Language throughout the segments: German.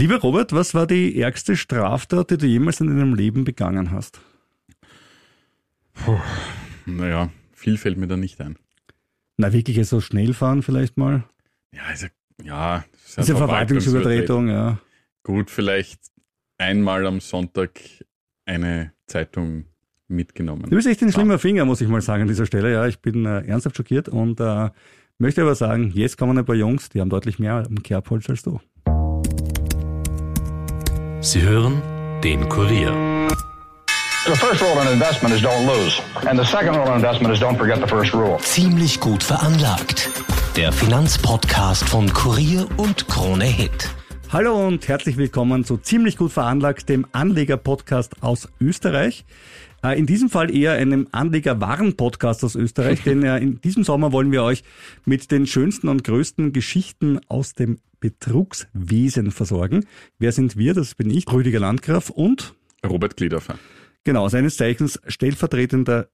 Lieber Robert, was war die ärgste Straftat, die du jemals in deinem Leben begangen hast? Puh, naja, viel fällt mir da nicht ein. Na, wirklich so schnell fahren vielleicht mal? Ja, also, ja. Das ist ja Verwaltungsübertretung, ja. Gut, vielleicht einmal am Sonntag eine Zeitung mitgenommen. Du bist echt ein schlimmer Finger, muss ich mal sagen an dieser Stelle. Ja, ich bin äh, ernsthaft schockiert und äh, möchte aber sagen, jetzt kommen ein paar Jungs, die haben deutlich mehr am Kerbholz als du. Sie hören den Kurier. Ziemlich gut veranlagt. Der Finanzpodcast von Kurier und Krone Hit. Hallo und herzlich willkommen zu Ziemlich gut veranlagt, dem Anleger-Podcast aus Österreich. Äh, in diesem Fall eher einem Anleger-Waren-Podcast aus Österreich, denn äh, in diesem Sommer wollen wir euch mit den schönsten und größten Geschichten aus dem Betrugswesen versorgen. Wer sind wir? Das bin ich, Rüdiger Landgraf und Robert Gliedhofer. Genau, seines Zeichens stellvertretender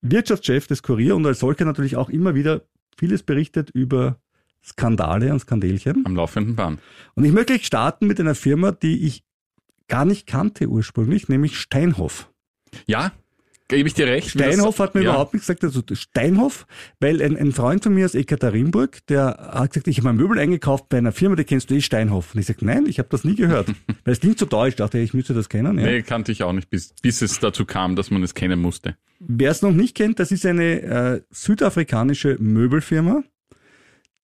Wirtschaftschef des Kurier und als solcher natürlich auch immer wieder vieles berichtet über Skandale und Skandelchen. Am laufenden Bahn. Und ich möchte gleich starten mit einer Firma, die ich gar nicht kannte ursprünglich, nämlich Steinhoff. Ja, gebe ich dir recht. Steinhoff hat mir ja. überhaupt nicht gesagt, also Steinhoff, weil ein, ein Freund von mir aus Ekaterinburg, der hat gesagt, ich habe mein Möbel eingekauft bei einer Firma, die kennst du eh Steinhoff. Und ich sage, nein, ich habe das nie gehört. weil es klingt so deutsch, dachte ich, müsste das kennen. Ja. Nee, kannte ich auch nicht, bis, bis es dazu kam, dass man es kennen musste. Wer es noch nicht kennt, das ist eine äh, südafrikanische Möbelfirma,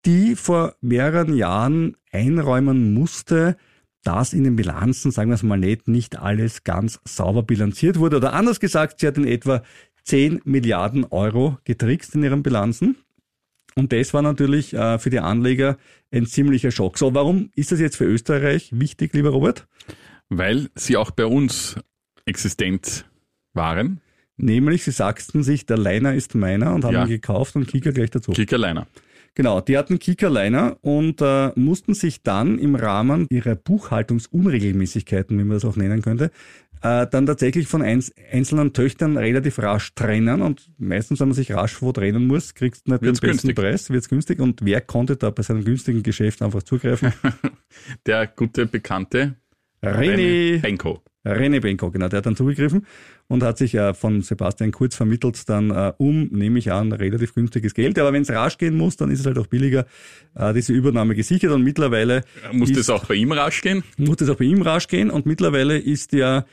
die vor mehreren Jahren einräumen musste, dass in den Bilanzen, sagen wir es mal nicht, nicht alles ganz sauber bilanziert wurde. Oder anders gesagt, sie hat in etwa 10 Milliarden Euro getrickst in ihren Bilanzen. Und das war natürlich äh, für die Anleger ein ziemlicher Schock. So, warum ist das jetzt für Österreich wichtig, lieber Robert? Weil sie auch bei uns existent waren. Nämlich, sie sagten sich, der Leiner ist meiner und haben ja. ihn gekauft und Kicker gleich dazu. Kicker Leiner. Genau, die hatten Kickerliner und äh, mussten sich dann im Rahmen ihrer Buchhaltungsunregelmäßigkeiten, wie man das auch nennen könnte, äh, dann tatsächlich von einz einzelnen Töchtern relativ rasch trennen und meistens, wenn man sich rasch wo trennen muss, kriegst du nicht wird's den besten günstig. Preis, wird's günstig und wer konnte da bei seinem günstigen Geschäft einfach zugreifen? Der gute Bekannte René Benko. René Benko, genau, der hat dann zugegriffen und hat sich äh, von Sebastian Kurz vermittelt dann äh, um, nehme ich an, relativ günstiges Geld. Aber wenn es rasch gehen muss, dann ist es halt auch billiger, äh, diese Übernahme gesichert und mittlerweile... Muss das auch bei ihm rasch gehen? Muss das auch bei ihm rasch gehen und mittlerweile ist ja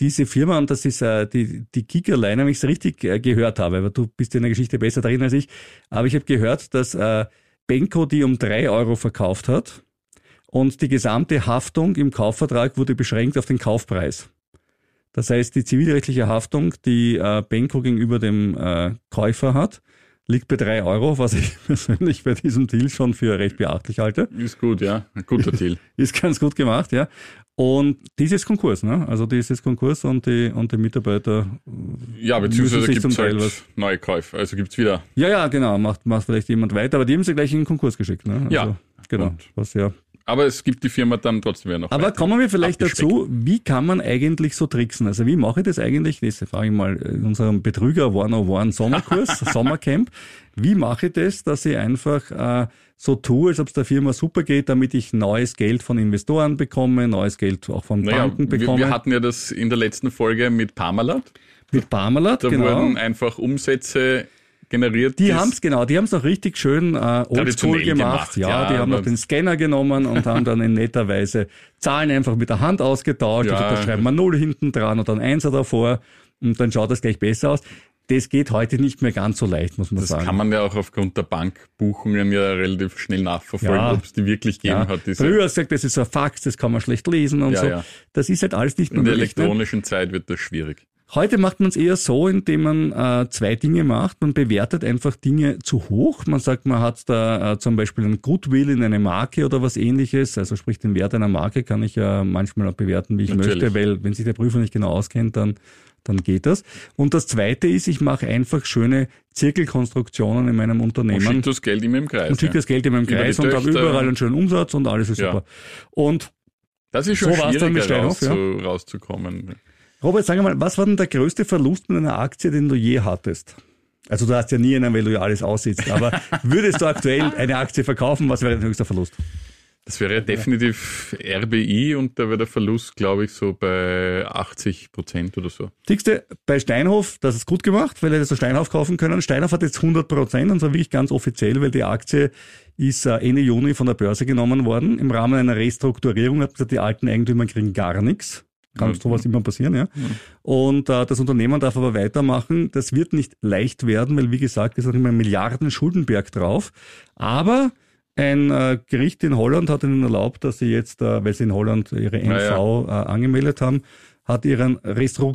diese Firma, und das ist äh, die, die Kickerline, wenn ich es richtig äh, gehört habe, aber du bist in der Geschichte besser drin als ich, aber ich habe gehört, dass äh, Benko die um drei Euro verkauft hat und die gesamte Haftung im Kaufvertrag wurde beschränkt auf den Kaufpreis. Das heißt, die zivilrechtliche Haftung, die äh, Benko gegenüber dem äh, Käufer hat, liegt bei drei Euro, was ich persönlich bei diesem Deal schon für recht beachtlich halte. Ist gut, ja. Ein guter Deal. Ist ganz gut gemacht, ja. Und dieses Konkurs, ne? Also dieses Konkurs und die und die Mitarbeiter. Ja, beziehungsweise gibt es halt was. neue Käufe. Also gibt's wieder. Ja, ja, genau. Macht, macht vielleicht jemand weiter, aber die haben sie gleich in den Konkurs geschickt, ne? Also, ja. Genau. Und was ja aber es gibt die Firma dann trotzdem wieder noch. Aber kommen wir vielleicht dazu, wie kann man eigentlich so tricksen? Also wie mache ich das eigentlich? Das frage ich mal in unserem Betrüger 101 Sommerkurs, Sommercamp. Wie mache ich das, dass ich einfach äh, so tue, als ob es der Firma super geht, damit ich neues Geld von Investoren bekomme, neues Geld auch von naja, Banken bekomme? Wir, wir hatten ja das in der letzten Folge mit Parmalat. Mit Parmalat, da genau. Da wurden einfach Umsätze generiert. Die haben es genau, die haben es noch richtig schön äh, oldschool gemacht. gemacht. Ja, ja, die haben noch den Scanner genommen und haben dann in netter Weise Zahlen einfach mit der Hand ausgetauscht. Ja. Also da schreiben wir Null hinten dran und dann Einser davor und dann schaut das gleich besser aus. Das geht heute nicht mehr ganz so leicht, muss man das sagen. Das kann man ja auch aufgrund der Bankbuchungen ja relativ schnell nachverfolgen, ja. ob es die wirklich gegeben ja. hat. Früher sagt, das ist ein Fax, das kann man schlecht lesen und so. Das ist halt alles nicht mehr In der möglich, ne? elektronischen? Zeit wird das schwierig. Heute macht man es eher so, indem man äh, zwei Dinge macht. Man bewertet einfach Dinge zu hoch. Man sagt, man hat da äh, zum Beispiel ein Goodwill in eine Marke oder was ähnliches. Also sprich, den Wert einer Marke kann ich ja manchmal auch bewerten, wie ich Natürlich. möchte, weil wenn sich der Prüfer nicht genau auskennt, dann dann geht das. Und das Zweite ist, ich mache einfach schöne Zirkelkonstruktionen in meinem Unternehmen. Und schicke das Geld immer im Kreis. Und schicke das Geld immer im Kreis und habe überall einen schönen Umsatz und alles ist ja. super. Und das ist schon so schwieriger raus, ja. rauszukommen. Robert, sag mal, was war denn der größte Verlust in einer Aktie, den du je hattest? Also du hast ja nie einen, weil du ja alles aussitzt. Aber würdest du aktuell eine Aktie verkaufen, was wäre dein höchster Verlust? Das wäre definitiv RBI und da wäre der Verlust, glaube ich, so bei 80 Prozent oder so. Siehste, bei Steinhoff, das ist gut gemacht, weil er das so Steinhoff kaufen können. Steinhoff hat jetzt 100 Prozent und zwar wirklich ganz offiziell, weil die Aktie ist äh, Ende Juni von der Börse genommen worden. Im Rahmen einer Restrukturierung hat gesagt, die alten Eigentümer kriegen gar nichts. Kann Ja. sowas immer passieren, ja. Und äh, das Unternehmen darf aber weitermachen. Das wird nicht leicht werden, weil wie gesagt, es ist auch immer ein Milliarden Schuldenberg drauf. Aber ein äh, Gericht in Holland hat ihnen erlaubt, dass sie jetzt, äh, weil sie in Holland ihre NV Ja, Äh, angemeldet haben, hat ihren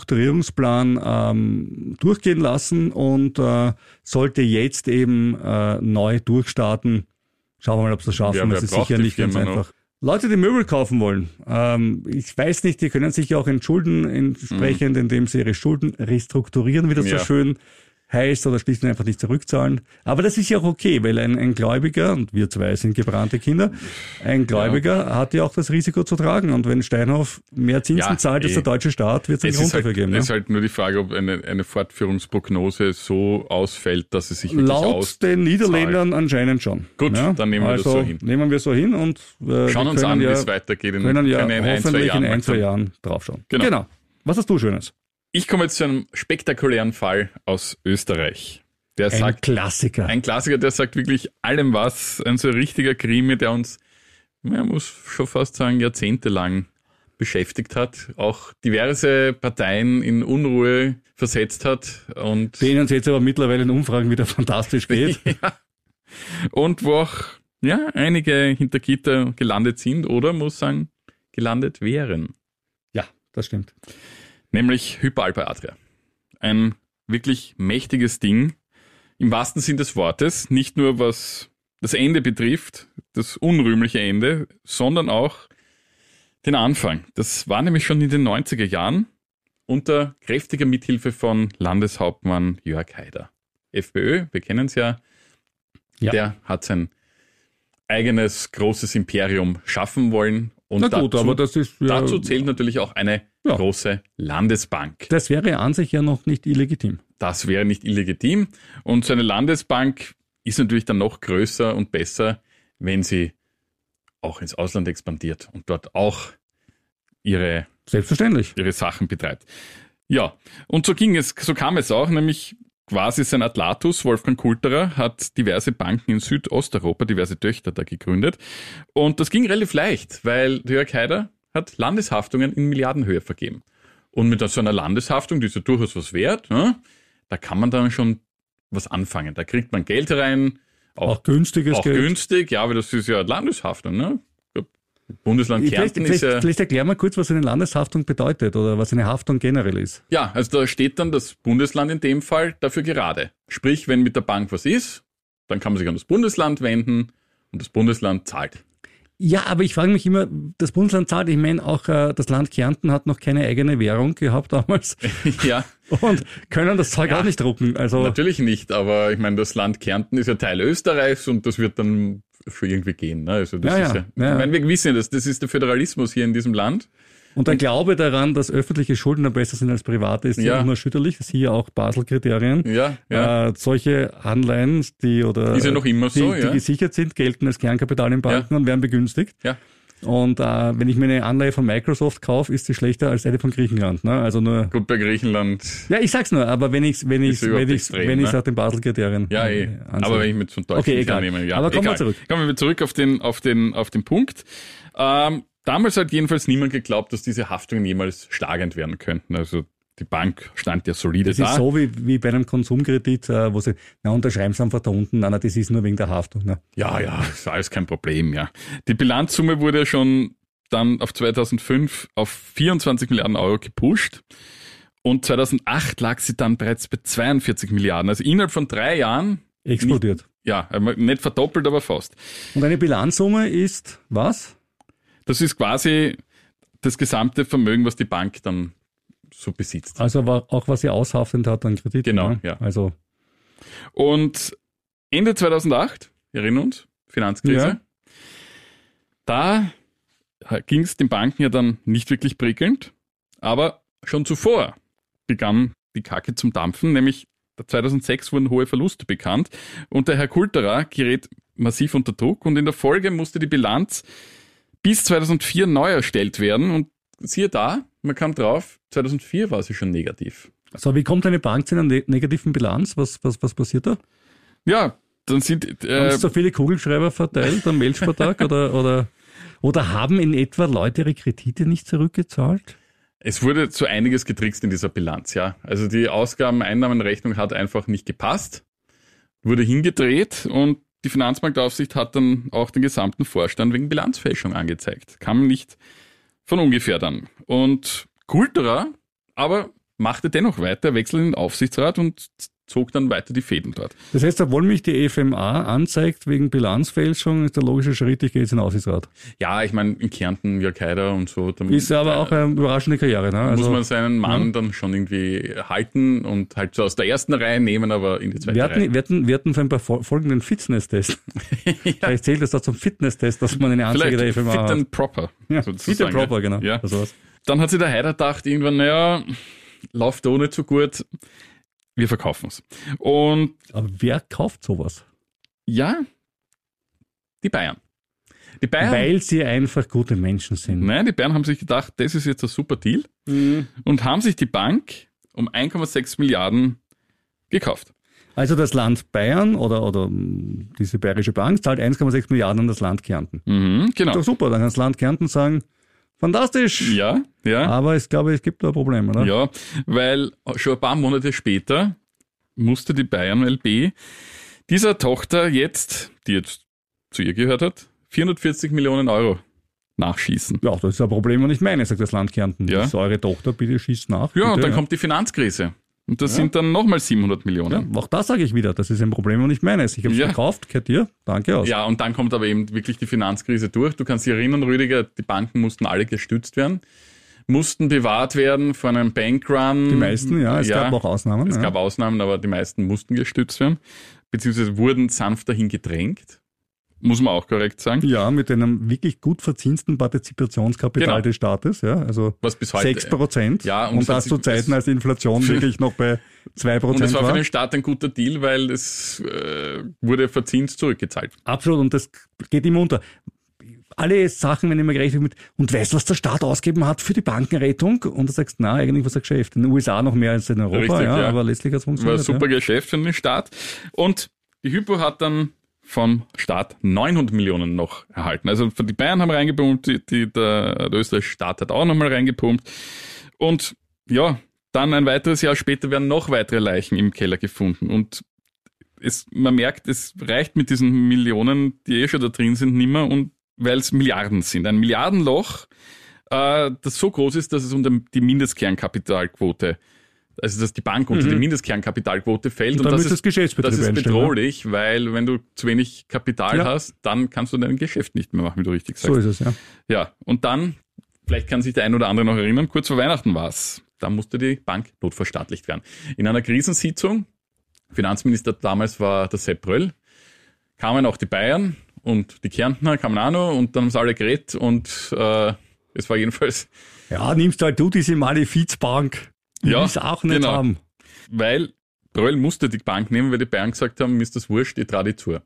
Restrukturierungsplan ähm, durchgehen lassen und äh, sollte jetzt eben äh, neu durchstarten. Schauen wir mal, ob sie das schaffen. Ja, es ist sicher nicht ganz noch? einfach. Leute, die Möbel kaufen wollen, ähm, ich weiß nicht, die können sich auch entschulden entsprechend, indem sie ihre Schulden restrukturieren, wie das Ja. so schön heißt, oder schließlich einfach nicht zurückzahlen. Aber das ist ja auch okay, weil ein, ein Gläubiger, und wir zwei sind gebrannte Kinder, ein Gläubiger hat ja auch das Risiko zu tragen. Und wenn Steinhoff mehr Zinsen Ja, zahlt als eh. der deutsche Staat, wird es einen Es Grund ist, halt, dafür geben. es ist Ja? halt nur die Frage, ob eine, eine Fortführungsprognose so ausfällt, dass es sich wirklich Laut aus. den Niederländern anscheinend schon. Gut, dann nehmen wir das also so hin. Nehmen wir so hin und äh, Schauen uns an, wie ja, es weitergeht. In, können ja in ein, zwei Jahren in ein, zwei. Jahren draufschauen. Genau. Was hast du Schönes? Ich komme jetzt zu einem spektakulären Fall aus Österreich. Der Ein sagt, Klassiker. ein Klassiker, der sagt wirklich allem was. Ein so richtiger Krimi, der uns, man muss schon fast sagen, jahrzehntelang beschäftigt hat. Auch diverse Parteien in Unruhe versetzt hat. Und, denen es jetzt aber mittlerweile in Umfragen wieder fantastisch geht. ja. und wo auch ja, einige hinter Gitter gelandet sind oder, muss sagen, gelandet wären. ja, das stimmt. Nämlich Hyperalpa Adria. Ein wirklich mächtiges Ding, im wahrsten Sinn des Wortes, nicht nur was das Ende betrifft, das unrühmliche Ende, sondern auch den Anfang. Das war nämlich schon in den 90er Jahren unter kräftiger Mithilfe von Landeshauptmann Jörg Haider. FPÖ, wir kennen es ja, Ja. der hat sein eigenes großes Imperium schaffen wollen. Und Na gut, dazu, aber das ist ja, dazu zählt natürlich auch eine Ja. große Landesbank. das wäre an sich ja noch nicht illegitim. Das wäre nicht illegitim. Und so eine Landesbank ist natürlich dann noch größer und besser, wenn sie auch ins Ausland expandiert und dort auch ihre, Selbstverständlich. ihre Sachen betreibt. Ja, und so ging es, so kam es auch, nämlich quasi sein Atlatus, Wolfgang Kulterer, hat diverse Banken in Südosteuropa, diverse Töchter da gegründet. Und das ging relativ leicht, weil Jörg Haider hat Landeshaftungen in Milliardenhöhe vergeben. Und mit so einer Landeshaftung, die ist ja durchaus was wert, ne? da kann man dann schon was anfangen. Da kriegt man Geld rein, auch, Auch günstiges auch Geld. günstig, ja, aber das ist ja Landeshaftung. Ne? Bundesland Vielleicht, Kärnten vielleicht, ist ja... vielleicht erklär mal kurz, was eine Landeshaftung bedeutet oder was eine Haftung generell ist. Ja, also da steht dann das Bundesland in dem Fall dafür gerade. Sprich, wenn mit der Bank was ist, dann kann man sich an das Bundesland wenden und das Bundesland zahlt. Ja, aber ich frage mich immer, das Bundesland zahlt, ich meine, auch äh, das Land Kärnten hat noch keine eigene Währung gehabt damals ja, und können das Zeug auch nicht drucken. Also natürlich nicht, aber ich meine, das Land Kärnten ist ja Teil Österreichs und das wird dann schon irgendwie gehen. Ne? Also das Ja, ist ja, ja, ja. Ich meine, wir wissen ja, das, das ist der Föderalismus hier in diesem Land. Und der Glaube daran, dass öffentliche Schulden besser sind als private, ist ja Ja. unerschütterlich. Das hier auch Basel-Kriterien. Ja, ja. Äh, solche Anleihen, die oder Ist ja noch immer die, so, die ja. gesichert sind, gelten als Kernkapital in Banken und werden begünstigt. Ja. Und äh, wenn ich mir eine Anleihe von Microsoft kaufe, ist sie schlechter als eine von Griechenland. Ne? Also nur. Gut, bei Griechenland, Ja, ich sag's nur, aber wenn ich wenn ich wenn ich wenn ich ne? nach den Basel-Kriterien ja eh. äh. Aber wenn ich mit so einem deutschen Okay, egal. nehme, ja. Aber kommen wir zurück. Kommen wir zurück auf den, auf den, auf den Punkt. Ähm, damals hat jedenfalls niemand geglaubt, dass diese Haftungen jemals schlagend werden könnten. Also die Bank stand ja solide Das da. ist so wie, wie bei einem Konsumkredit, äh, wo sie, na unterschreiben sie einfach da unten, na, na, das ist nur wegen der Haftung. Ne? Ja, ja, ist alles kein Problem, ja. Die Bilanzsumme wurde schon dann auf 2005 auf 24 Milliarden Euro gepusht. Und 2008 lag sie dann bereits bei 42 Milliarden. Also innerhalb von drei Jahren, Explodiert. ja, nicht verdoppelt, aber fast. Und eine Bilanzsumme ist was? Das ist quasi das gesamte Vermögen, was die Bank dann so besitzt. Also auch was sie aushaftend hat an Kredit. Genau, ne? ja. Also Und Ende 2008, wir erinnern uns, Finanzkrise, da ging es den Banken ja dann nicht wirklich prickelnd, aber schon zuvor begann die Kacke zum Dampfen, nämlich 2006 wurden hohe Verluste bekannt und der Herr Kulterer gerät massiv unter Druck und in der Folge musste die Bilanz bis 2004 neu erstellt werden. Und siehe da, man kam drauf, 2004 war sie schon negativ. So, wie kommt eine Bank zu einer ne negativen Bilanz? Was, was, was passiert da? Ja, dann sind... Haben Äh, Sie so viele Kugelschreiber verteilt am Weltspartag oder, oder, oder haben in etwa Leute ihre Kredite nicht zurückgezahlt? es wurde zu einiges getrickst in dieser Bilanz, ja. Also die Ausgaben-Einnahmenrechnung hat einfach nicht gepasst, wurde hingedreht und die Finanzmarktaufsicht hat dann auch den gesamten Vorstand wegen Bilanzfälschung angezeigt. Kam nicht von ungefähr dann. Und Kultura aber machte dennoch weiter, wechselte in den Aufsichtsrat und zog dann weiter die Fäden dort. Das heißt, obwohl mich die FMA anzeigt wegen Bilanzfälschung, ist der logische Schritt, ich gehe jetzt in den Aufsichtsrat. Ja, ich meine, in Kärnten, Haider und so. Ist aber auch eine überraschende Karriere. Ne? muss Also, man seinen Mann dann schon irgendwie halten und halt so aus der ersten Reihe nehmen, aber in die zweite wir, Reihe. hatten, wir, hatten, wir hatten vor ein paar fol- folgenden Fitness-Test. Vielleicht zählt das da zum Fitness-Test, dass man eine Anzeige Vielleicht der fit FMA hat. and proper. Ja, fit and proper, genau. Ja. Dann hat sich der Heider gedacht, irgendwann, naja, läuft nicht so gut, wir verkaufen es. Und Aber wer kauft sowas? ja, die Bayern. Die Bayern, Weil sie einfach gute Menschen sind. nein, die Bayern haben sich gedacht, das ist jetzt ein super Deal und haben sich die Bank um 1,6 Milliarden gekauft. Also das Land Bayern oder, oder diese bayerische Bank zahlt 1,6 Milliarden an das Land Kärnten. Mhm, genau. Doch super, dann kann das Land Kärnten sagen, fantastisch. Ja, ja. Aber ich glaube, es gibt da Probleme, oder? Ja, weil schon ein paar Monate später musste die Bayern LB dieser Tochter jetzt, die jetzt zu ihr gehört hat, 440 Millionen Euro nachschießen. Ja, das ist ein Problem und nicht meine, sagt das Land Kärnten. Ja. Das ist eure Tochter, bitte schießt nach. Ja, bitte, und dann kommt die Finanzkrise. Und das sind dann nochmal 700 Ja, Millionen. auch das sage ich wieder, das ist ein Problem und nicht meines. Ich habe es Ja. verkauft, gehört dir, danke aus. Ja, und dann kommt aber eben wirklich die Finanzkrise durch. Du kannst dich erinnern, Rüdiger, die Banken mussten alle gestützt werden, mussten bewahrt werden vor einem Bankrun. Die meisten, ja, es gab auch Ausnahmen. Es ja. gab Ausnahmen, aber die meisten mussten gestützt werden, beziehungsweise wurden sanft dahin gedrängt. Muss man auch korrekt sagen. Ja, mit einem wirklich gut verzinsten Partizipationskapital Genau. des Staates, ja, also Was bis heute. 6 Prozent. Ja, und und, das das- zu Zeiten, als die Inflation für- wirklich noch bei 2% Und es Prozent war für war. den Staat ein guter Deal, weil es äh, wurde verzinst zurückgezahlt. Absolut, und das geht immer unter. Alle Sachen, wenn ich mir gerechnet mit, und weißt du, was der Staat ausgegeben hat für die Bankenrettung? Und du sagst, na, eigentlich was ein Geschäft. In den USA noch mehr als in Europa, Richtig, ja, ja. aber letztlich hat es War ein funktioniert. super Geschäft für den Staat. Und die Hypo hat dann vom Staat 900 Millionen noch erhalten. Also die Bayern haben reingepumpt, die, die, der, der österreichische Staat hat auch nochmal reingepumpt. Und ja, dann ein weiteres Jahr später werden noch weitere Leichen im Keller gefunden. Und es, man merkt, es reicht mit diesen Millionen, die eh schon da drin sind, nimmer und weil es Milliarden sind. Ein Milliardenloch, äh, das so groß ist, dass es unter die Mindestkernkapitalquote, also dass die Bank unter die Mindestkernkapitalquote fällt. Und dann das ist, das das ist bedrohlich, weil wenn du zu wenig Kapital Ja. hast, dann kannst du dein Geschäft nicht mehr machen, wie du richtig sagst. So ist es, ja. Ja, und dann, vielleicht kann sich der ein oder andere noch erinnern, kurz vor Weihnachten war's. Da musste die Bank notverstaatlicht werden. In einer Krisensitzung, Finanzminister damals war der Sepp Röll, kamen auch die Bayern und die Kärntner kamen auch noch und dann haben sie alle geredet und äh, es war jedenfalls, Ja, nimmst halt du diese Malefizbank. Ja, will's auch nicht genau. haben. weil Röll musste die Bank nehmen, weil die Bayern gesagt haben, mir ist das wurscht, ich trage die zu.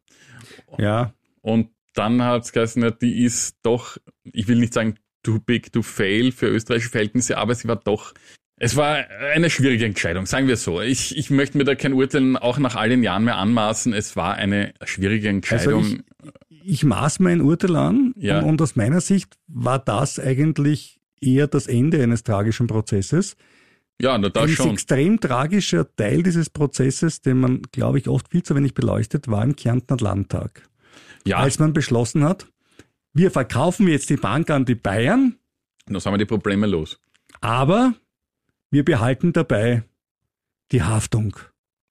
Ja, Und dann hat es geheißen, ja, die ist doch, ich will nicht sagen too big to fail für österreichische Verhältnisse, aber sie war doch, es war eine schwierige Entscheidung, sagen wir so. Ich, ich möchte mir da kein Urteil auch nach all den Jahren mehr anmaßen. Es war eine schwierige Entscheidung. Also ich maß mein Urteil an Ja. und, und aus meiner Sicht war das eigentlich eher das Ende eines tragischen Prozesses. Ja, na, da Ein schon. extrem tragischer Teil dieses Prozesses, den man, glaube ich, oft viel zu wenig beleuchtet, war im Kärntner Landtag. Ja, Als man beschlossen hat, wir verkaufen jetzt die Bank an die Bayern, da sind wir die Probleme los. aber wir behalten dabei die Haftung.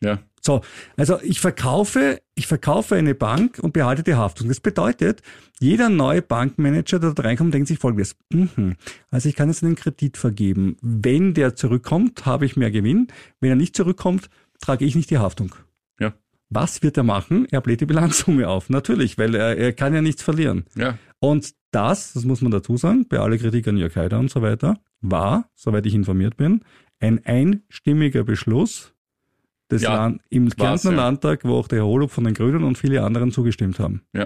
Ja, So, also ich verkaufe, ich verkaufe eine Bank und behalte die Haftung. Das bedeutet, jeder neue Bankmanager, der da reinkommt, denkt sich folgendes. Mhm, also ich kann jetzt einen Kredit vergeben. Wenn der zurückkommt, habe ich mehr Gewinn. Wenn er nicht zurückkommt, trage ich nicht die Haftung. ja, Was wird er machen? Er bläht die Bilanzsumme auf. Natürlich, weil er, er kann ja nichts verlieren. ja. Und das, das muss man dazu sagen, bei aller Kritik an Jörg Haider und so weiter, war, soweit ich informiert bin, ein einstimmiger Beschluss des Ja, Land, im Kärntner ja. Landtag, wo auch der Herr Holub von den Grünen und viele anderen zugestimmt haben. Ja.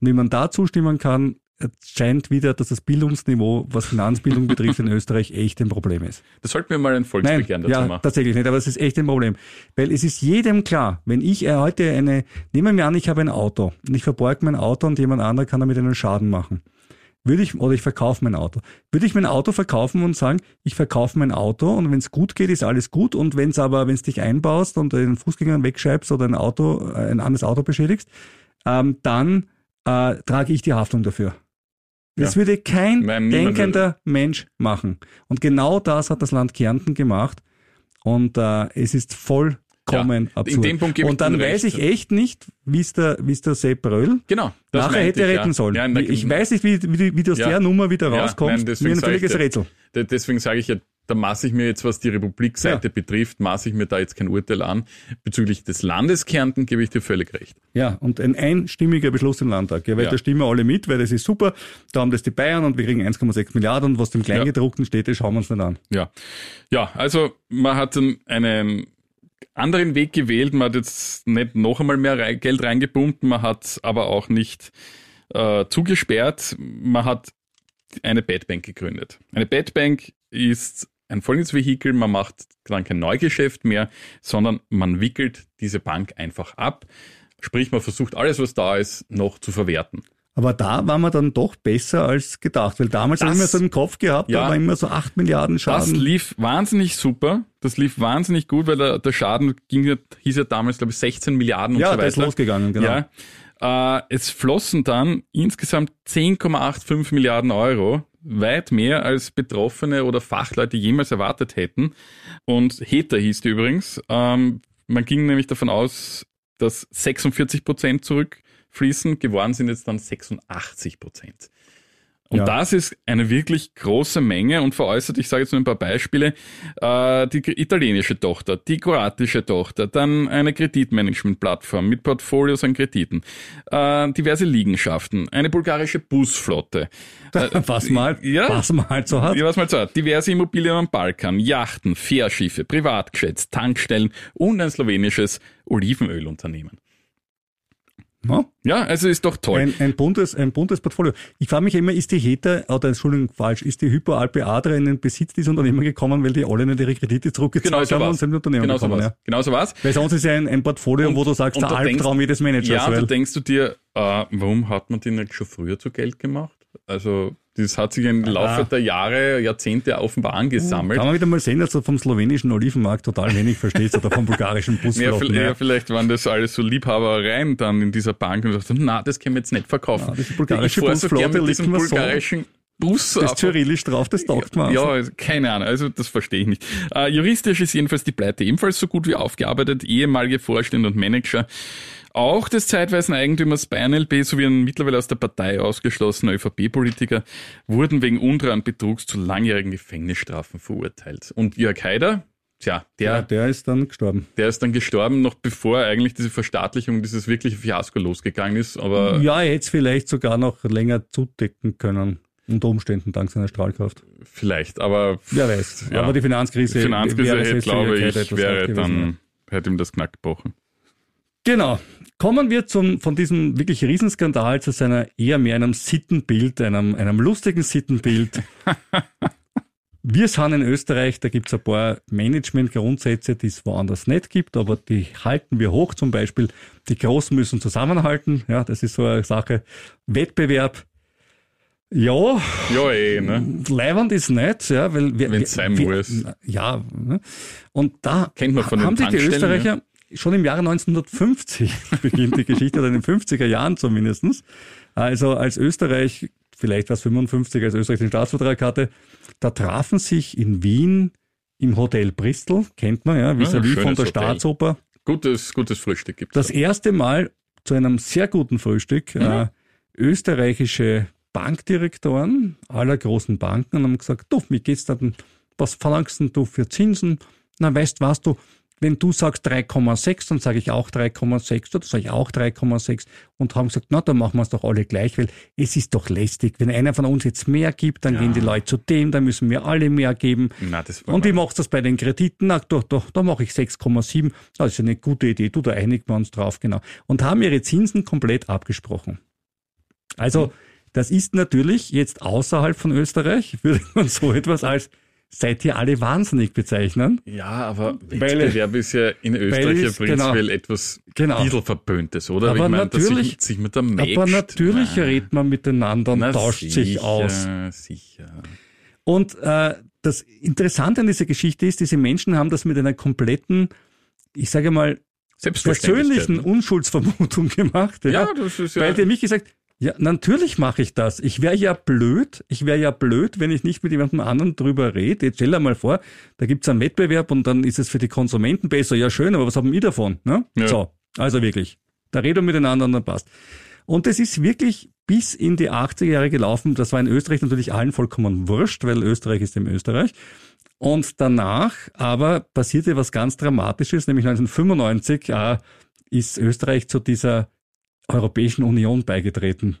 Und wie man da zustimmen kann, scheint wieder, dass das Bildungsniveau, was Finanzbildung betrifft, in Österreich echt ein Problem ist. Das sollten wir mal ein Volksbegehren dazu ja, machen. tatsächlich nicht, aber es ist echt ein Problem. Weil es ist jedem klar, wenn ich äh, heute eine, nehmen wir an, ich habe ein Auto und ich verborge mein Auto und jemand anderer kann damit einen Schaden machen. Würde ich, oder ich verkaufe mein Auto. Würde ich mein Auto verkaufen und sagen, ich verkaufe mein Auto und wenn es gut geht, ist alles gut und wenn es aber, wenn es dich einbaust und den Fußgängern wegscheibst oder ein Auto, äh, ein anderes Auto beschädigst, ähm, dann äh, trage ich die Haftung dafür. Das Ja. würde kein Nein, denkender Mensch machen. Und genau das hat das Land Kärnten gemacht. Und äh, es ist vollkommen Ja, in dem Punkt gebe ich und dann weiß ich echt nicht, wie es der, wie es der Sepp Röll Genau. nachher hätte ich, retten ja. sollen. Ja, in der- ich weiß nicht, wie, wie, wie du aus Ja. der Nummer wieder Ja, rauskommst. nein, Mir ein völliges. Rätsel. De- Deswegen sage ich ja, da maße ich mir jetzt, was die Republikseite Ja. betrifft, maße ich mir da jetzt kein Urteil an. Bezüglich des Landes Kärnten gebe ich dir völlig recht. Ja, und ein einstimmiger Beschluss im Landtag. Ja, weil Ja. da stimmen alle mit, weil das ist super. Da haben das die Bayern und wir kriegen 1,6 Milliarden und was dem Kleingedruckten steht, das schauen wir uns nicht an. Ja. Ja, also man hat dann einen anderen Weg gewählt. Man hat jetzt nicht noch einmal mehr Geld reingepumpt, man hat aber auch nicht äh, zugesperrt. Man hat eine Badbank gegründet. Eine Badbank ist ein Folgensvehikel, man macht dann kein Neugeschäft mehr, sondern man wickelt diese Bank einfach ab. Sprich, man versucht alles, was da ist, noch zu verwerten. Aber da waren wir dann doch besser als gedacht, weil damals Das- haben wir so im Kopf gehabt, Ja. da war immer so 8 Milliarden Das Schaden. lief wahnsinnig super. Das lief wahnsinnig gut, weil der, der Schaden ging, ja- hieß ja damals, glaube ich, 16 Milliarden und ja, so da ist weiter. losgegangen, genau. Ja. Äh, es flossen dann insgesamt 10,85 Milliarden Euro, weit mehr als Betroffene oder Fachleute jemals erwartet hätten. Und HETA hieß die übrigens. Ähm, man ging nämlich davon aus, dass 46 Prozent zurückfließen, geworden sind jetzt dann 86 Prozent. Und Ja. das ist eine wirklich große Menge und veräußert, ich sage jetzt nur ein paar Beispiele, äh, die italienische Tochter, die kroatische Tochter, dann eine Kreditmanagement-Plattform mit Portfolios an Krediten, äh, diverse Liegenschaften, eine bulgarische Busflotte. Äh, Was man halt, Ja. was man halt so hat. Ja, was man so hat. Diverse Immobilien am Balkan, Yachten, Fährschiffe, Privatjets, Tankstellen und ein slowenisches Olivenölunternehmen. Ja. Ja, also ist doch toll. Ein, ein, buntes, ein buntes Portfolio. Ich frage mich immer, ist die HETA, oder Entschuldigung, falsch, ist die Hypoalpe Adria in den Besitz dieses Unternehmen gekommen, weil die alle nicht ihre Kredite zurückgezahlt Genau so haben und war's. sind in Unternehmen Genau so gekommen. war's. Ja. Genau so war's. Weil sonst ist ja ein, ein Portfolio, Und- wo du sagst, und der da Albtraum jedes Managers. Ja, da weil, denkst du dir, äh, warum hat man die nicht schon früher zu Geld gemacht? Also, das hat sich im Laufe der Jahre, Jahrzehnte offenbar angesammelt. kann man wieder mal sehen, dass du vom slowenischen Olivenmarkt total wenig verstehst oder vom bulgarischen Busflotten. vielleicht, Ja, ja, vielleicht waren das alles so Liebhabereien dann in dieser Bank und dachten, na, das können wir jetzt nicht verkaufen. Ja, diese bulgarische ich so mit diesem bulgarischen Bus das ab. Cyrillisch drauf, das taugt man. Ja, also keine Ahnung, also das verstehe ich nicht. Äh, juristisch ist jedenfalls die Pleite ebenfalls so gut wie aufgearbeitet. Ehemalige Vorstände und Manager, auch des zeitweisen Eigentümers bei NLB sowie ein mittlerweile aus der Partei ausgeschlossener ÖVP-Politiker wurden wegen Untreue und Betrugs zu langjährigen Gefängnisstrafen verurteilt. Und Jörg Haider, tja, der, ja, der ist dann gestorben. der ist dann gestorben, noch bevor eigentlich diese Verstaatlichung, dieses wirkliche Fiasko losgegangen ist. Aber Ja, er hätte es vielleicht sogar noch länger zudecken können. Unter Umständen dank seiner Strahlkraft. vielleicht, aber Wer weiß. Ja. Aber die Finanzkrise, die Finanzkrise, hätte, glaube ich, wäre dann, hätte ihm das Knack gebrochen. Genau. Kommen wir zum, von diesem wirklich Riesenskandal zu seiner eher mehr einem Sittenbild, einem, einem lustigen Sittenbild. wir sind in Österreich, da gibt's ein paar Managementgrundsätze, die es woanders nicht gibt, aber die halten wir hoch. Zum Beispiel, die Großen müssen zusammenhalten. Ja, das ist so eine Sache. Wettbewerb. Ja, Ja, eh, ne? Leiband ist nicht, ja, weil wir, Wenn's sein wir, muss. Ja, ne? und da Kennt man von den haben sich die Österreicher schon im Jahre 1950 beginnt die Geschichte, oder in den 50er Jahren zumindestens. Also als Österreich, vielleicht war es 55, als Österreich den Staatsvertrag hatte, da trafen sich in Wien im Hotel Bristol, kennt man, ja, vis-à-vis schönes von der Hotel. Staatsoper, Gutes, gutes Frühstück gibt's. das da. erste Mal zu einem sehr guten Frühstück Mhm. äh, österreichische Bankdirektoren aller großen Banken und haben gesagt, du, wie geht's denn, was verlangst denn du für Zinsen? Na, weißt was du, wenn du sagst 3,6, dann sage ich auch 3,6, oder sage ich auch 3,6 und haben gesagt, na, dann machen wir es doch alle gleich, weil es ist doch lästig. Wenn einer von uns jetzt mehr gibt, dann gehen die Leute zu dem, dann müssen wir alle mehr geben. Na, Und wie machst du das bei den Krediten? Na, doch, doch, da mache ich 6,7. Das ist eine gute Idee. Du, da einigen wir uns drauf, genau. Und haben ihre Zinsen komplett abgesprochen. Also, Das ist natürlich jetzt außerhalb von Österreich, würde man so etwas als seid ihr alle wahnsinnig bezeichnen. Ja, aber Wettbewerb ist ja in Österreich ja es- prinzipiell genau. etwas Genau. Verpöntes, oder? Aber ich meine, dass natürlich- sich, sich mit der Mägd, Aber natürlich na, redet man miteinander und na tauscht sicher, sich aus. Sicher. Und äh, das Interessante an dieser Geschichte ist, diese Menschen haben das mit einer kompletten, ich sage mal, persönlichen Unschuldsvermutung gemacht. Ja, das ist ja. Weil die mich gesagt, ja, natürlich mache ich das. Ich wäre ja blöd, ich wäre ja blöd, wenn ich nicht mit jemandem anderen drüber rede. Jetzt stell dir mal vor, da gibt's einen Wettbewerb und dann ist es für die Konsumenten besser. Ja, schön, aber was haben wir davon? Ne? Ja. So, also wirklich. Da reden wir miteinander und dann passt. Und es ist wirklich bis in die 80er Jahre gelaufen. Das war in Österreich natürlich allen vollkommen wurscht, weil Österreich ist im Österreich. Und danach aber passierte was ganz Dramatisches, nämlich 1995 äh, ist Österreich zu dieser Europäischen Union beigetreten.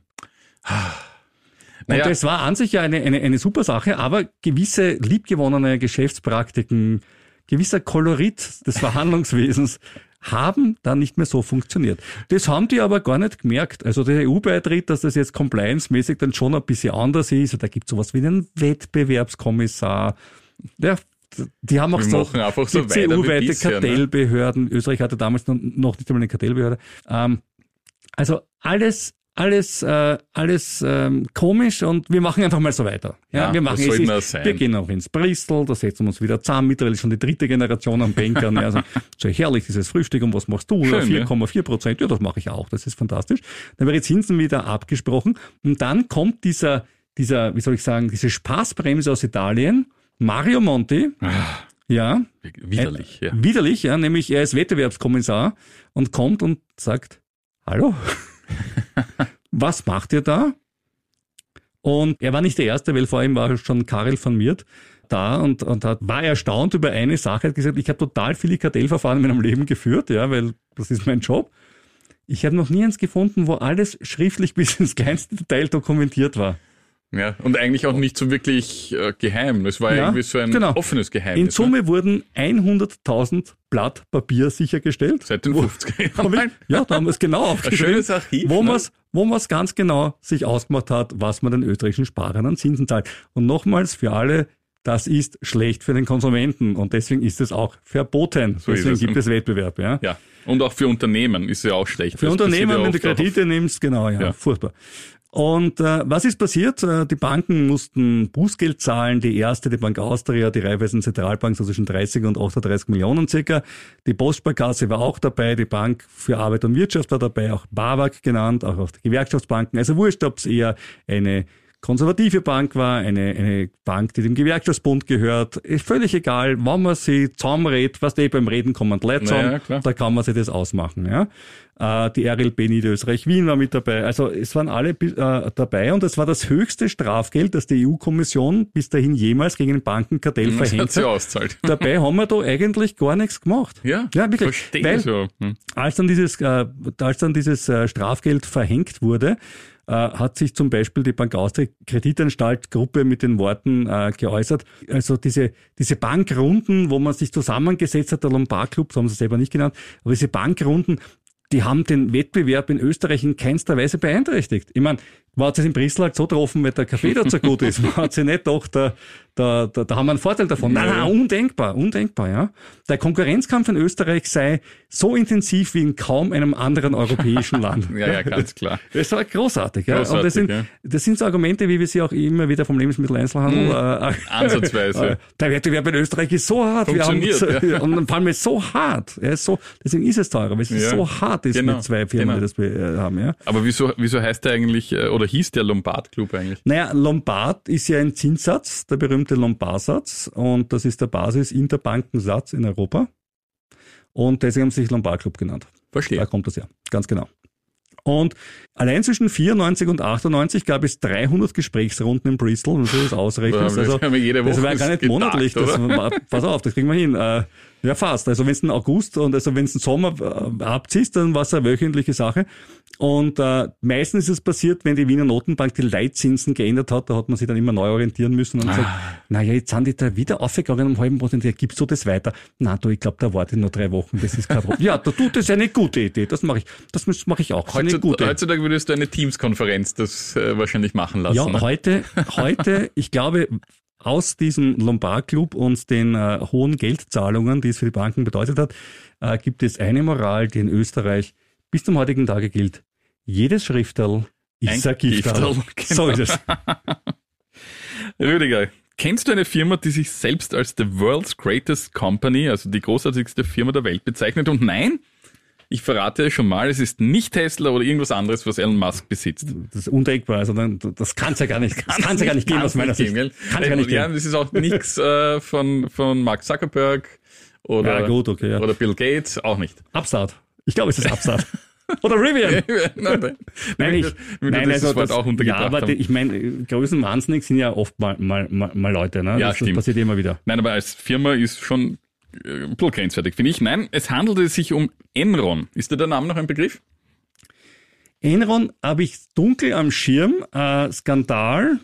Naja. Und das war an sich ja eine, eine, eine super Sache, aber gewisse liebgewonnene Geschäftspraktiken, gewisser Kolorit des Verhandlungswesens haben dann nicht mehr so funktioniert. Das haben die aber gar nicht gemerkt. Also der EU-Beitritt, dass das jetzt compliance-mäßig dann schon ein bisschen anders ist. Da gibt sowas wie einen Wettbewerbskommissar. Ja, die haben auch Wir so, so EU-weite ne? Kartellbehörden. Österreich hatte damals noch, noch nicht einmal eine Kartellbehörde. Ähm, also alles, alles, äh, alles ähm, komisch und wir machen einfach mal so weiter. Ja, Ja, wir machen es. Ist, sein? wir gehen auch ins Bristol, da setzen wir uns wieder zusammen. Mittlerweile schon die dritte Generation an Bankern. Ja, also, so herrlich dieses Frühstück und was machst du? Ja, Schön, ja. 4,4 Prozent. Ja, das mache ich auch. Das ist fantastisch. Dann wäre Zinsen wieder abgesprochen und dann kommt dieser, dieser, wie soll ich sagen, diese Spaßbremse aus Italien. Mario Monti, Ah, ja, widerlich, ja. Widerlich, ja, nämlich er ist Wettbewerbskommissar und kommt und sagt, hallo, was macht ihr da? Und er war nicht der Erste, weil vor ihm war schon Karel von Miert da und, und hat, war erstaunt über eine Sache, hat gesagt, ich habe total viele Kartellverfahren in meinem Leben geführt, ja, weil das ist mein Job. Ich habe noch nie eins gefunden, wo alles schriftlich bis ins kleinste Detail dokumentiert war. Ja. Und eigentlich auch nicht so wirklich äh, geheim. Es war Ja, irgendwie so ein genau. offenes Geheimnis. In ne? Summe wurden 100.000 Blatt Papier sichergestellt. Seit den Wo- 50er Hab Jahren. ja, da haben wir es genau aufgeschrieben. schönes Archiv. wo ne? man es wo man's ganz genau sich ausgemacht hat, was man den österreichischen Sparern an Zinsen zahlt. Und nochmals für alle, das ist schlecht für den Konsumenten und deswegen ist es auch verboten. So deswegen es. gibt es Wettbewerb. Ja. Ja. Und auch für Unternehmen ist ja auch schlecht. Für Das Unternehmen, wenn du Kredite nimmst, genau, ja, Ja. furchtbar. Und äh, was ist passiert? Äh, Die Banken mussten Bußgeld zahlen. Die erste, die Bank Austria, die Raiffeisen Zentralbank, so zwischen 30 und 38 Millionen circa. Die Postsparkasse war auch dabei. Die Bank für Arbeit und Wirtschaft war dabei, auch BAWAG genannt, auch, auch die Gewerkschaftsbanken. Also wurscht, ob es eher eine konservative Bank war, eine, eine Bank, die dem Gewerkschaftsbund gehört. Ist völlig egal, wann man sie zusammenredet, was eh beim Reden kommen die Leute Naja, da kann man sich das ausmachen. Ja. Äh, Die RLB Niederösterreich-Wien war mit dabei. Also es waren alle äh, dabei und es war das höchste Strafgeld, das die EU-Kommission bis dahin jemals gegen ein Bankenkartell Das hat verhängt hat. auszahlt. Dabei haben wir da eigentlich gar nichts gemacht. Ja, ja wirklich. verstehe Weil so. Hm. als dann dieses, äh, als dann dieses äh, Strafgeld verhängt wurde, äh, hat sich zum Beispiel die Bank Austria Kreditanstalt-Gruppe mit den Worten äh, geäußert. Also diese, diese Bankrunden, wo man sich zusammengesetzt hat, der Lombard-Club, so haben sie selber nicht genannt, aber diese Bankrunden, die haben den Wettbewerb in Österreich in keinster Weise beeinträchtigt. Ich meine, hat sich in halt so getroffen, weil der Kaffee dort so gut ist. Man hat sich nicht doch, da, da, da, da haben wir einen Vorteil davon. Nein, nein, undenkbar, undenkbar, ja. Der Konkurrenzkampf in Österreich sei so intensiv wie in kaum einem anderen europäischen Land. Ja, ja, ganz klar. Das war großartig, ja. Großartig, und das sind, ja. das sind so Argumente, wie wir sie auch immer wieder vom Lebensmitteleinzelhandel. Mhm. Äh, Ansatzweise. äh, Der Wettbewerb in Österreich ist so hart. Wir haben, Funktioniert, ja. Und vor allem ist so hart. Ist so, deswegen ist es teurer, weil es Ja, so hart ist genau, mit zwei Firmen, genau. die das äh, haben, ja. Aber wieso, wieso heißt der eigentlich, äh, oder hieß der Lombard Club eigentlich? Naja, Lombard ist ja ein Zinssatz, der berühmte Lombardsatz, und das ist der Basis-Interbankensatz in Europa. Und deswegen haben sie sich Lombard Club genannt. Da Verstehe. kommt das her, ganz genau. Und allein zwischen 94 und 98 gab es 300 Gesprächsrunden in Bristol, wenn du das ausrechnest. Das Also, das war gar nicht getagt, monatlich. War, pass auf, das kriegen wir hin. Ja, fast. Also wenn es ein August und also wenn es ein Sommer äh, abziehst, dann war es eine wöchentliche Sache. Und äh, meistens ist es passiert, wenn die Wiener Notenbank die Leitzinsen geändert hat, da hat man sich dann immer neu orientieren müssen und Ah. gesagt, naja, jetzt sind die da wieder aufgegangen um halben Prozent, ja, gibst du das weiter? Na du, ich glaube, da warte ich noch drei Wochen, das ist kein Problem. ja, da tut das eine gute Idee, das mache ich, das mache ich auch. Heutzutage, gute. heutzutage würdest du eine Teams-Konferenz das äh, wahrscheinlich machen lassen. Ja, ne? heute, heute, ich glaube, aus diesem Lombard-Club und den äh, hohen Geldzahlungen, die es für die Banken bedeutet hat, äh, gibt es eine Moral, die in Österreich bis zum heutigen Tage gilt. Jedes Schrifterl ist Ein ein Gifterl. Gifterl, So genau. ist es. Rüdiger, kennst du eine Firma, die sich selbst als the world's greatest company, also die großartigste Firma der Welt bezeichnet? Und nein, ich verrate schon mal, es ist nicht Tesla oder irgendwas anderes, was Elon Musk besitzt. Das ist undenkbar. Also das kann es ja gar nicht, das kann es ja gar nicht geben aus meiner Sicht. Geben, Kann es ja nicht ja, geben. das ist auch nichts äh, von, von Mark Zuckerberg oder, Ja, gut, okay, ja. oder Bill Gates, auch nicht. Upstart. Ich glaube, es ist Upstart. Oder Rivian. nein, nein. Ich, nein, dieses also Wort das, auch ja, untergebracht aber die, ich meine, Größenwahnsinnig sind ja oft mal, mal, mal, mal Leute, ne? Ja, das, das stimmt. passiert immer wieder. Nein, aber als Firma ist schon bisschen grenzwertig, finde ich. Nein, es handelte sich um Enron. Ist dir der Name noch ein Begriff? Enron habe ich dunkel am Schirm, äh, Skandal,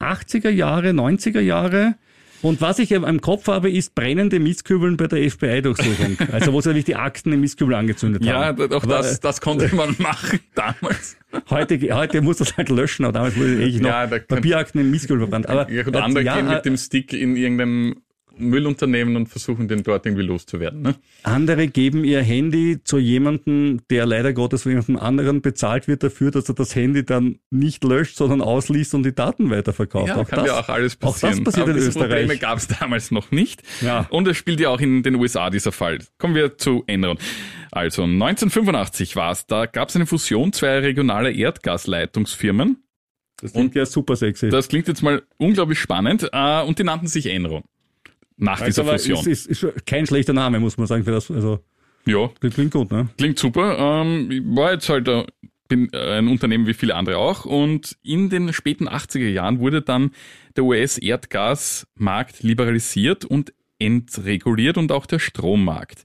80er Jahre, 90er Jahre. Und was ich im Kopf habe, ist brennende Mistkübeln bei der FBI-Durchsuchung. Also wo sie nämlich die Akten im Mistkübel angezündet Ja, haben. auch Aber, das, das konnte man machen damals. Heute, heute muss das halt löschen, aber damals wurde ich noch Ja, Papierakten im Mistkübel verbrannt. Aber Ja, gut, äh, andere ja, gehen äh, mit dem Stick in irgendeinem Müllunternehmen und versuchen den dort irgendwie loszuwerden. Ne? Andere geben ihr Handy zu jemandem, der leider Gottes von jemandem anderen bezahlt wird dafür, dass er das Handy dann nicht löscht, sondern ausliest und die Daten weiterverkauft. Ja, kann das, ja auch alles Auch passieren. das passiert Aber in Österreich. Probleme gab es damals noch nicht. Ja. Und es spielt ja auch in den USA dieser Fall. Kommen wir zu Enron. Also 1985 war es, da gab es eine Fusion zweier regionaler Erdgasleitungsfirmen. Das klingt ja super sexy. Das klingt jetzt mal unglaublich spannend äh, und die nannten sich Enron. Nach dieser aber Fusion. ist, ist, ist kein schlechter Name, muss man sagen, für das. Also, ja, das klingt gut, ne? Klingt super. Ähm, ich war jetzt halt äh, bin äh, ein Unternehmen wie viele andere auch. Und in den späten 80er Jahren wurde dann der US-Erdgasmarkt liberalisiert und entreguliert und auch der Strommarkt.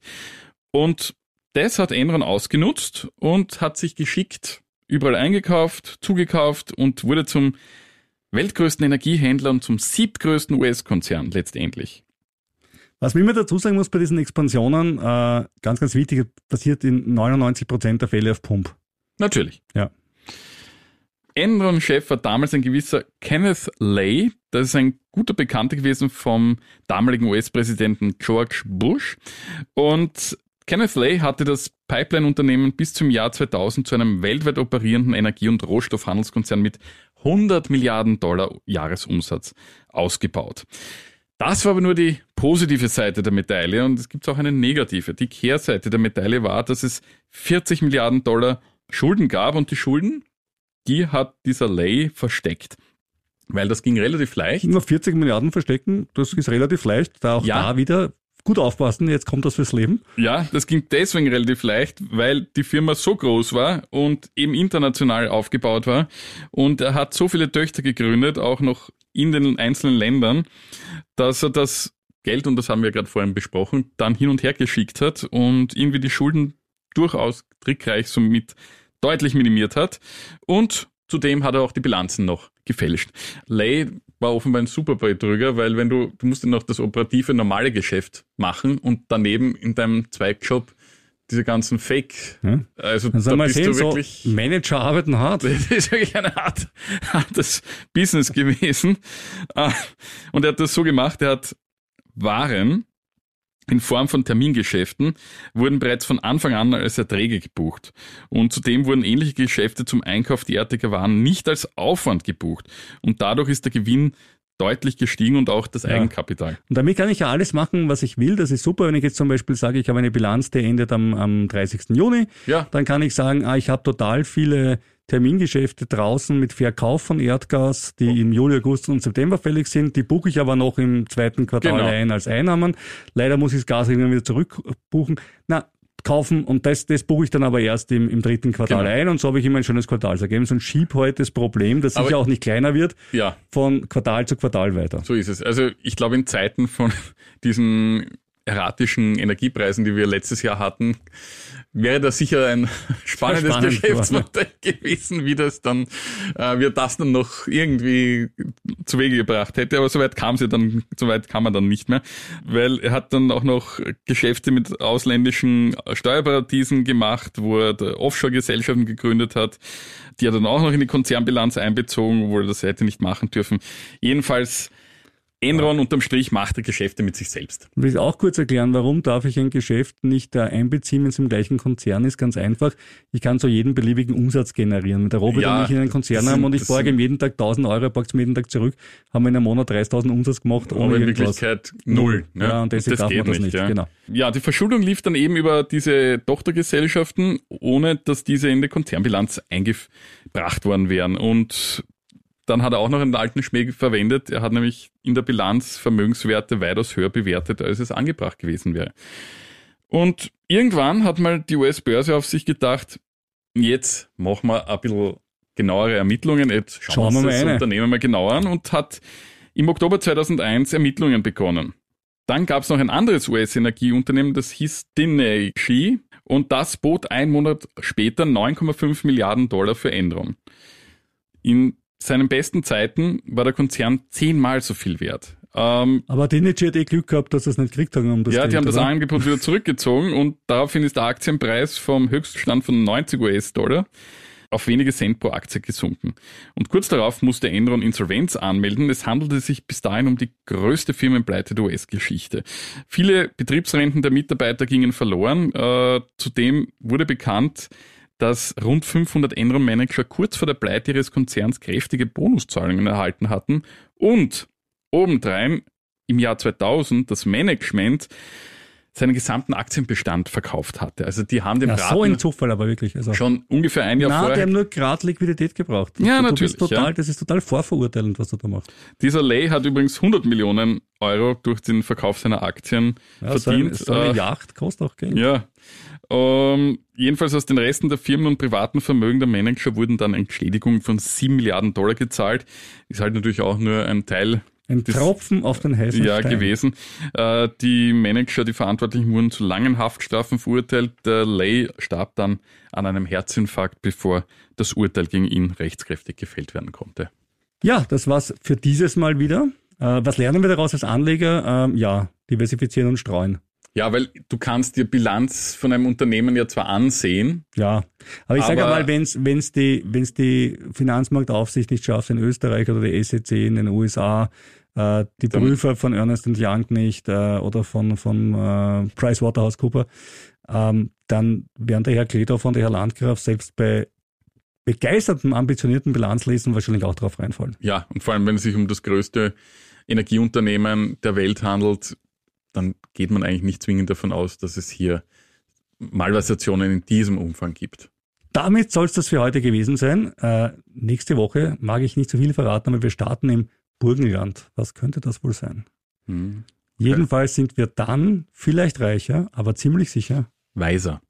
Und das hat Enron ausgenutzt und hat sich geschickt überall eingekauft, zugekauft und wurde zum weltgrößten Energiehändler und zum siebtgrößten US-Konzern letztendlich. Was man immer dazu sagen muss bei diesen Expansionen, äh, ganz, ganz wichtig, passiert in 99 Prozent der Fälle auf Pump. Natürlich. Ja. Enron-Chef war damals ein gewisser Kenneth Lay. Das ist ein guter Bekannter gewesen vom damaligen US-Präsidenten George Bush. Und Kenneth Lay hatte das Pipeline-Unternehmen bis zum Jahr 2000 zu einem weltweit operierenden Energie- und Rohstoffhandelskonzern mit 100 Milliarden Dollar Jahresumsatz ausgebaut. Das war aber nur die positive Seite der Medaille und es gibt auch eine negative. Die Kehrseite der Medaille war, dass es 40 Milliarden Dollar Schulden gab und die Schulden, die hat dieser Lay versteckt. Weil das ging relativ leicht. Nur 40 Milliarden verstecken, das ist relativ leicht. Da auch Ja. da wieder gut aufpassen, jetzt kommt das fürs Leben. Ja, das ging deswegen relativ leicht, weil die Firma so groß war und eben international aufgebaut war. Und er hat so viele Töchter gegründet, auch noch in den einzelnen Ländern, dass er das Geld, und das haben wir gerade vorhin besprochen, dann hin und her geschickt hat und irgendwie die Schulden durchaus trickreich somit deutlich minimiert hat. Und zudem hat er auch die Bilanzen noch gefälscht. Lay war offenbar ein super Betrüger, weil wenn du, du musst ja noch das operative, normale Geschäft machen und daneben in deinem Zweigjob diese ganzen Fake, Ja. also da bist sehen, du so wirklich, Manager arbeiten hart. das ist wirklich eine Art, hartes Business gewesen. Ah, Und er hat das so gemacht, er hat Waren in Form von Termingeschäften wurden bereits von Anfang an als Erträge gebucht. Und zudem wurden ähnliche Geschäfte zum Einkauf derartiger Waren nicht als Aufwand gebucht. Und dadurch ist der Gewinn deutlich gestiegen und auch das Eigenkapital. Und damit kann ich ja alles machen, was ich will. Das ist super, wenn ich jetzt zum Beispiel sage, ich habe eine Bilanz, die endet am, am 30. Juni. Ja. Dann kann ich sagen, ah, ich habe total viele Termingeschäfte draußen mit Verkauf von Erdgas, die im Juli, August und September fällig sind. Die buche ich aber noch im zweiten Quartal Genau. ein als Einnahmen. Leider muss ich das Gas irgendwann wieder zurückbuchen. Na, kaufen und das, das buche ich dann aber erst im, im dritten Quartal Genau. ein und so habe ich immer ein schönes Quartalsergebnis und schieb heute das Problem, das Aber- sicher auch nicht kleiner wird, Ja, von Quartal zu Quartal weiter. so ist es. Also ich glaube, in Zeiten von diesen erratischen Energiepreisen, die wir letztes Jahr hatten, wäre das sicher ein spannendes spannend, Geschäftsmodell gewesen, wie das dann, äh, wir das dann noch irgendwie zu Wege gebracht hätte. Aber soweit kam sie dann, soweit kam man dann nicht mehr, weil er hat dann auch noch Geschäfte mit ausländischen Steuerparadiesen gemacht, wo er Offshore-Gesellschaften gegründet hat, die er dann auch noch in die Konzernbilanz einbezogen, wo er das hätte nicht machen dürfen. Jedenfalls Enron unterm Strich macht er Geschäfte mit sich selbst. Ich will auch kurz erklären, warum darf ich ein Geschäft nicht einbeziehen, wenn es im gleichen Konzern ist? Ganz einfach. Ich kann so jeden beliebigen Umsatz generieren. Mit der Roboter, Ja, wenn ich in einen Konzern das habe und ich das borge ihm jeden Tag 1000 Euro, packt es mir jeden Tag zurück, haben wir in einem Monat 30.000 Umsatz gemacht, ohne Aber in. Wirklichkeit null. ne? Ja, und deswegen darf man das nicht, ja. genau. Ja, die Verschuldung lief dann eben über diese Tochtergesellschaften, ohne dass diese in die Konzernbilanz eingebracht worden wären. Und dann hat er auch noch einen alten Schmäh verwendet. Er hat nämlich in der Bilanz Vermögenswerte weitaus höher bewertet, als es angebracht gewesen wäre. Und irgendwann hat mal die US-Börse auf sich gedacht, jetzt machen wir ein bisschen genauere Ermittlungen, jetzt Schauen schauen, wir das eine. Unternehmen mal genauer an und hat im Oktober 2001 Ermittlungen begonnen. Dann gab es noch ein anderes US-Energieunternehmen, das hieß Dineshi und das bot einen Monat später 9,5 Milliarden Dollar für Enron. In seinen besten Zeiten war der Konzern zehnmal so viel wert. Ähm, Aber die hat eh Glück gehabt, dass sie es nicht gekriegt haben. Um das ja, Geld, die haben das oder? Angebot wieder zurückgezogen und daraufhin ist der Aktienpreis vom Höchststand von 90 US-Dollar auf wenige Cent pro Aktie gesunken. Und kurz darauf musste Enron Insolvenz anmelden. Es handelte sich bis dahin um die größte Firmenpleite der US-Geschichte. Viele Betriebsrenten der Mitarbeiter gingen verloren. Äh, zudem wurde bekannt, dass rund 500 Enron-Manager kurz vor der Pleite ihres Konzerns kräftige Bonuszahlungen erhalten hatten und obendrein im Jahr 2000 das Management seinen gesamten Aktienbestand verkauft hatte. Also die haben dem Ja, so ein Braten Zufall aber wirklich. Also. schon ungefähr ein Jahr Na, die vorher haben nur gerade Liquidität gebraucht. Ja, du, natürlich, Du total, ja. Das ist total vorverurteilend, was du da machst. Dieser Lay hat übrigens 100 Millionen Euro durch den Verkauf seiner Aktien Ja, so, ein, verdient. so eine Äh, Yacht kostet auch Geld. ja. Ähm, jedenfalls aus den Resten der Firmen und privaten Vermögen der Manager wurden dann Entschädigungen von 7 Milliarden Dollar gezahlt. Ist halt natürlich auch nur ein Teil Ein das- Tropfen auf den heißen ja, Stein. gewesen. Äh, die Manager, die Verantwortlichen wurden zu langen Haftstrafen verurteilt. Der Lay starb dann an einem Herzinfarkt, bevor das Urteil gegen ihn rechtskräftig gefällt werden konnte. Ja, das war's für dieses Mal wieder. Äh, was lernen wir daraus als Anleger? Ähm, ja, diversifizieren und streuen. Ja, weil du kannst dir Bilanz von einem Unternehmen ja zwar ansehen, Ja, aber ich sage mal, wenn's wenn's die wenn's die Finanzmarktaufsicht nicht schafft in Österreich oder die SEC in den USA, äh, die Prüfer von Ernest Young nicht äh, oder von von äh, PricewaterhouseCooper, ähm, dann werden der Herr Kledorf und der Herr Landgraf selbst bei begeistertem, ambitionierten Bilanzlesen wahrscheinlich auch drauf reinfallen. ja, und vor allem, wenn es sich um das größte Energieunternehmen der Welt handelt, dann geht man eigentlich nicht zwingend davon aus, dass es hier Malversationen in diesem Umfang gibt. Damit soll es das für heute gewesen sein. Äh, nächste Woche mag ich nicht so viel verraten, aber wir starten im Burgenland. Was könnte das wohl sein? Hm. Jedenfalls sind wir dann vielleicht reicher, aber ziemlich sicher Weiser.